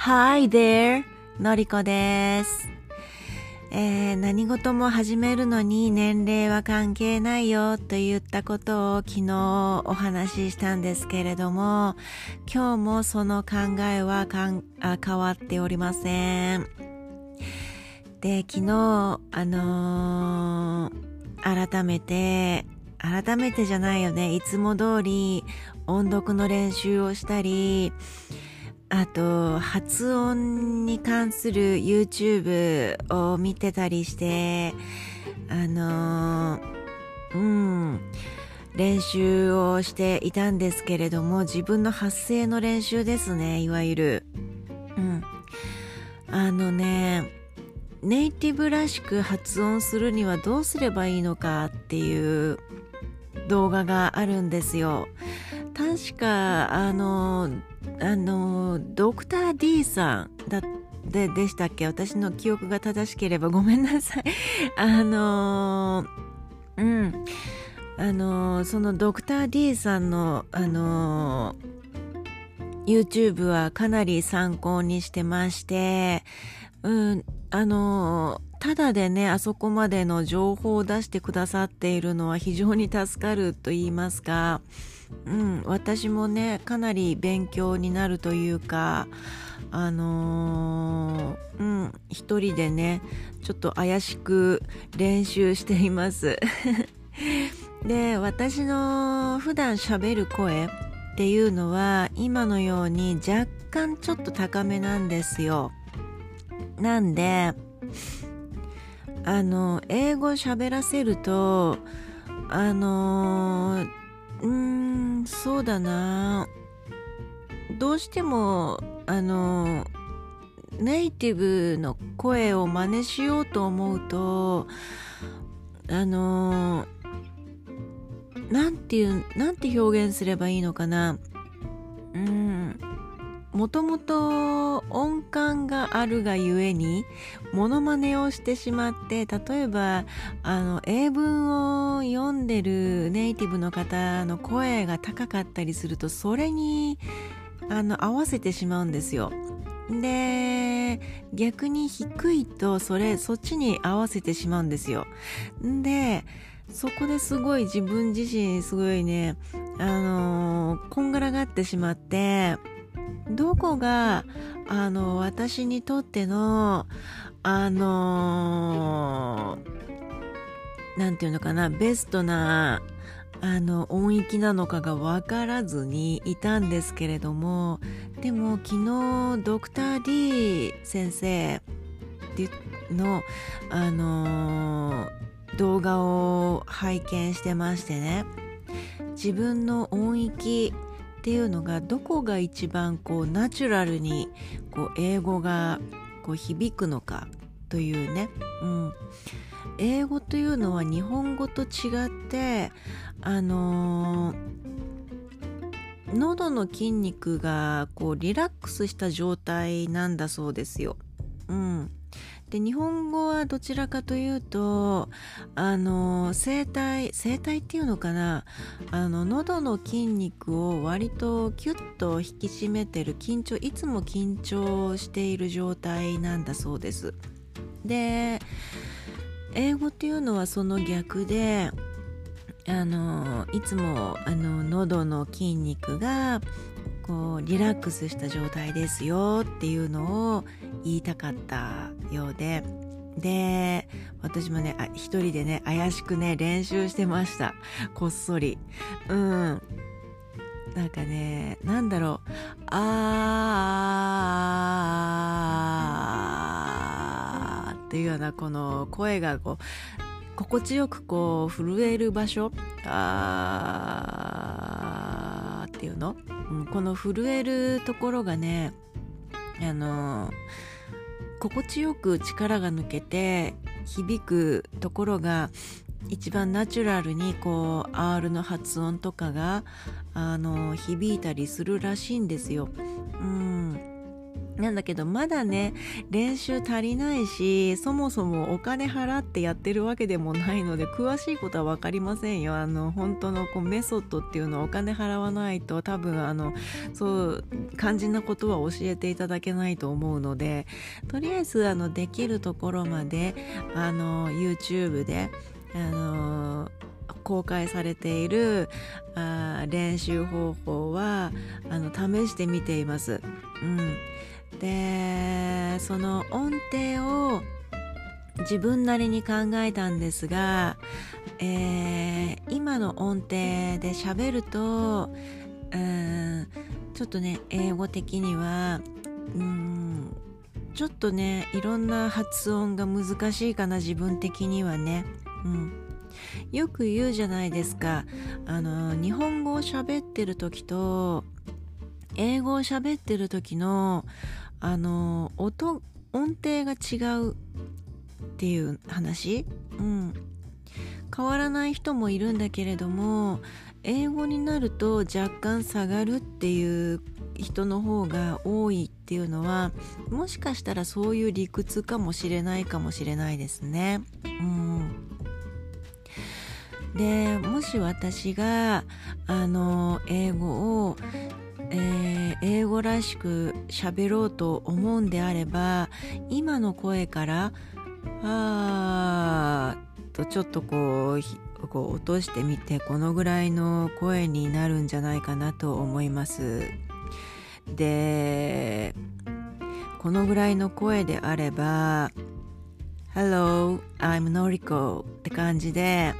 Hi there! のりこです。えー何事も始めるのに年齢は関係ないよと言ったことを昨日お話ししたんですけれども、今日もその考えはかんあ変わっておりません。で、昨日、あのー改めて、改めてじゃないよね、いつも通り音読の練習をしたり、あと、発音に関する YouTube を見てたりして、あのうん、練習をしていたんですけれども、自分の発声の練習ですね、いわゆる。うん。あのね、ネイティブらしく発音するにはどうすればいいのかっていう動画があるんですよ。確か、あの、あの、ドクター D さんだででしたっけ？私の記憶が正しければごめんなさい。あの、うん。あの、そのドクター D さんの、あの、YouTube はかなり参考にしてまして、うん、あの、ただでね、あそこまでの情報を出してくださっているのは非常に助かると言いますか、うん、私もね、かなり勉強になるというか、あのーうん、一人でね、ちょっと怪しく練習しています。で、私の普段喋る声っていうのは今のように若干ちょっと高めなんですよ。なんで、あの、英語喋らせると、あのーうーん、そうだな。どうしても、あの、ネイティブの声を真似しようと思うと、あの、なんていう、なんて表現すればいいのかな。うん。もともと音感があるがゆえに、モノマネをしてしまって、例えば、あの、英文を読んでるネイティブの方の声が高かったりすると、それに、あの、合わせてしまうんですよ。で、逆に低いと、それ、そっちに合わせてしまうんですよ。で、そこですごい自分自身すごいね、あのこんがらがってしまって、どこが、あの、私にとっての、あのーなんていうのかな、ベストな、あの、音域なのかがわからずにいたんですけれども、でも昨日、ドクター D 先生の、あの動画を拝見してましてね、自分の音域っていうのがどこが一番こうナチュラルにこう英語がこう響くのかというね、うん、英語というのは日本語と違ってあのー喉の筋肉がこうリラックスした状態なんだそうですよ。うん、で日本語はどちらかというとあの声帯声帯っていうのかな？あの喉の筋肉を割とキュッと引き締めてる緊張いつも緊張している状態なんだそうです。で英語っていうのはその逆であのいつもあの喉の筋肉がこうリラックスした状態ですよっていうのを言いたかったようで。で私もねあ一人でね怪しくね練習してました。こっそり。うん。なんかねなんだろう。あーっていうようなこの声がこう心地よくこう震える場所。あーっていうの、うん、この震えるところがねあの心地よく力が抜けて響くところが一番ナチュラルにこう R の発音とかがあの響いたりするらしいんですよ。うん、なんだけどまだね練習足りないしそもそもお金払ってやってるわけでもないので詳しいことは分かりませんよ。あの本当のこうメソッドっていうのはお金払わないと多分あのそう肝心なことは教えていただけないと思うのでとりあえずあのできるところまであの YouTube であの公開されているあ練習方法はあの試してみています。うん。でその音程を自分なりに考えたんですが、えー、今の音程で喋るとうんちょっとね英語的にはうんちょっとねいろんな発音が難しいかな自分的にはね。うんよく言うじゃないですかあの日本語を喋ってる時と英語を喋ってる時のあの音音程が違うっていう話、うん、変わらない人もいるんだけれども英語になると若干下がるっていう人の方が多いっていうのはもしかしたらそういう理屈かもしれないかもしれないですね。うん、でもし私があの英語をえー、英語らしく喋ろうと思うんであれば今の声から「あー」とちょっとこうこう落としてみてこのぐらいの声になるんじゃないかなと思います。でこのぐらいの声であれば「Hello, I'm Noriko」って感じで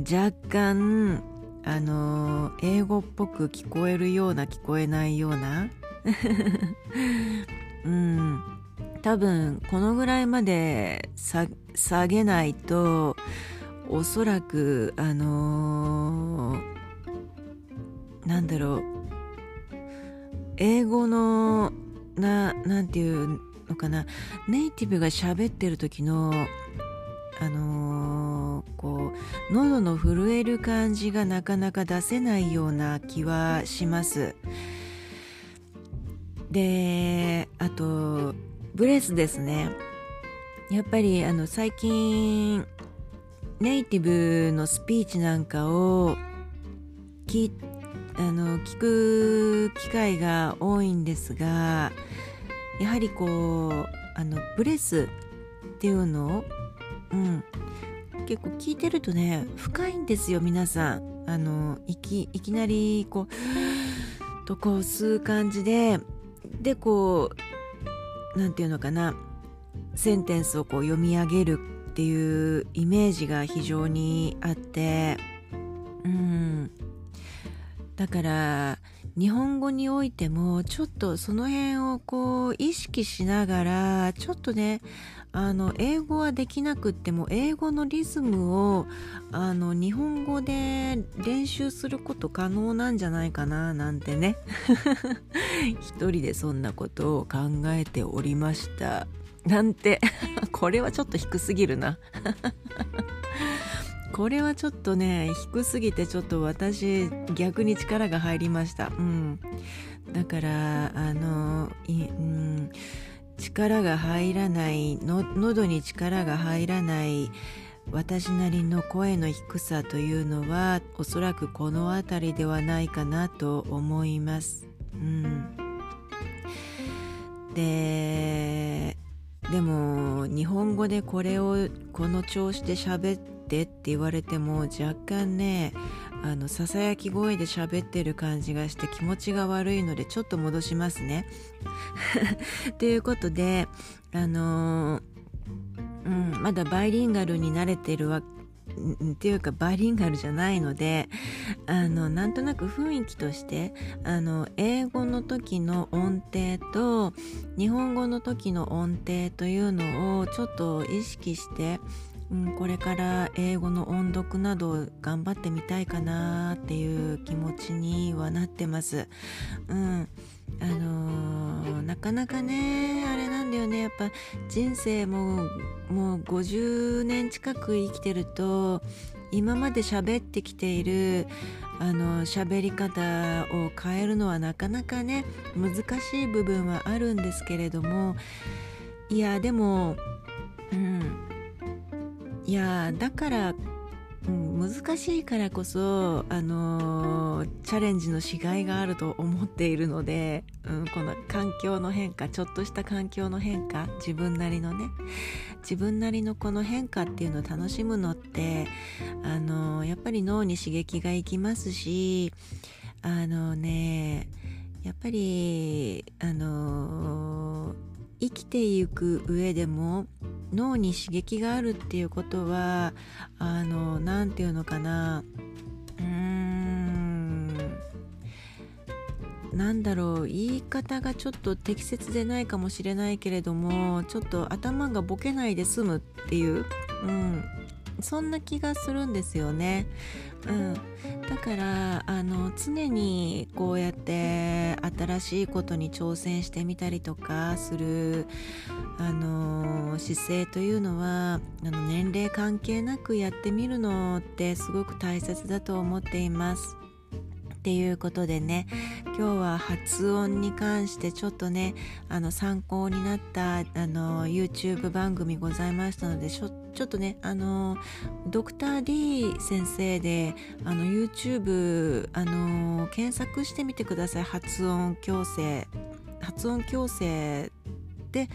若干あの英語っぽく聞こえるような聞こえないような。うん。多分このぐらいまで下げないとおそらくあのー、なんだろう。英語のななんていうのかな。ネイティブが喋ってる時のあのー、こう喉の震える感じがなかなか出せないような気はします。であとブレスですね。やっぱりあの最近ネイティブのスピーチなんかを聞あの聞く機会が多いんですがやはりこうあのブレスっていうのをうん結構聞いてるとね深いんですよ皆さん。あのいきいきなりこうとこう吸う感じででこう何て言うのかな。センテンスをこう読み上げるっていうイメージが非常にあって。うん。だから日本語においてもちょっとその辺をこう意識しながらちょっとねあの英語はできなくっても英語のリズムをあの日本語で練習すること可能なんじゃないかななんてね。一人でそんなことを考えておりました。なんて。これはちょっと低すぎるな。これはちょっとね低すぎてちょっと私逆に力が入りました。うん。だからあのい、うん。力が入らないの喉に力が入らない私なりの声の低さというのはおそらくこの辺りではないかなと思います。うん、ででも日本語でこれをこの調子で喋ってって言われても若干ねあのささやき声で喋ってる感じがして気持ちが悪いのでちょっと戻しますね。ということであの、うん、まだバイリンガルに慣れてるわっていうかバイリンガルじゃないのであのなんとなく雰囲気としてあの英語の時の音程と日本語の時の音程というのをちょっと意識してうん、これから英語の音読など頑張ってみたいかなっていう気持ちにはなってます。うん、あのー、なかなかねあれなんだよね。やっぱ人生ももう50年近く生きてると今まで喋ってきているあの喋り方を変えるのはなかなかね難しい部分はあるんですけれどもいやでもうん。いやだからうん、難しいからこそ、あのー、チャレンジのしがいがあると思っているので、うん、この環境の変化ちょっとした環境の変化自分なりのね自分なりのこの変化っていうのを楽しむのって、あのー、やっぱり脳に刺激がいきますしあのねやっぱりあのー、生きていく上でも脳に刺激があるっていうことはあの何て言うのかな。うーん。なんだろう。言い方がちょっと適切でないかもしれないけれどもちょっと頭がボケないで済むっていう、うん、そんな気がするんですよね。うん、だからあの常にこうやって新しいことに挑戦してみたりとかするあの姿勢というのはあの年齢関係なくやってみるのってすごく大切だと思っています。っていうことでね今日は発音に関してちょっとねあの参考になったあの YouTube 番組ございましたのでちょちょっとねあのドクター D 先生であの YouTube あの検索してみてください。発音矯正発音矯正で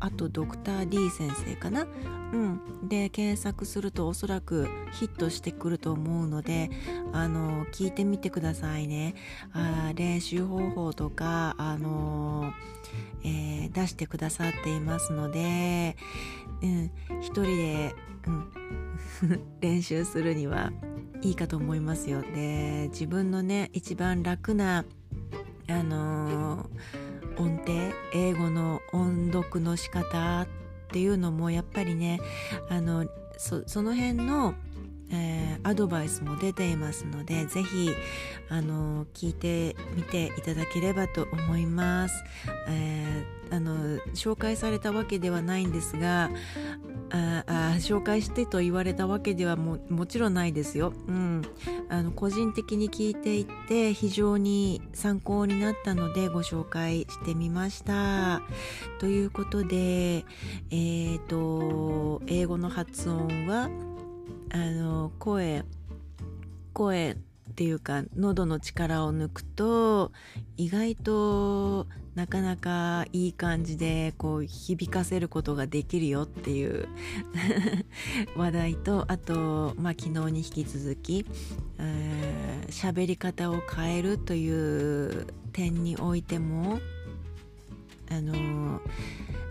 あとドクター D 先生かな？うん、で検索するとおそらくヒットしてくると思うのであの聞いてみてくださいね。あ練習方法とかあの、えー、出してくださっていますので、うん、一人で、うん、練習するにはいいかと思いますよ。で自分のね一番楽なあの音程英語の音読の仕方っていうのもやっぱりねあのその辺の、えー、アドバイスも出ていますのでぜひあの聞いてみていただければと思います、えー、あの紹介されたわけではないんですがああ紹介してと言われたわけではももちろんないですよ、うん、あの個人的に聞いていて非常に参考になったのでご紹介してみました。ということでえー、と英語の発音はあの声声っていうか喉の力を抜くと意外となかなかいい感じでこう響かせることができるよっていう 話題とあと、まあ、昨日に引き続き喋、えー、り方を変えるという点においてもあの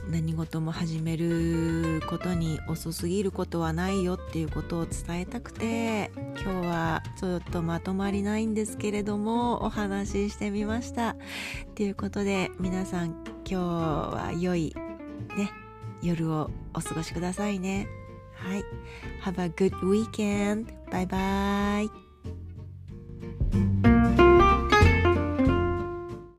何事も始めることに遅すぎることはないよっていうことを伝えたくて今日はちょっとまとまりないんですけれどもお話ししてみました。ということで皆さん今日は良いね夜をお過ごしくださいね。はい。Have a good weekend! バイバイ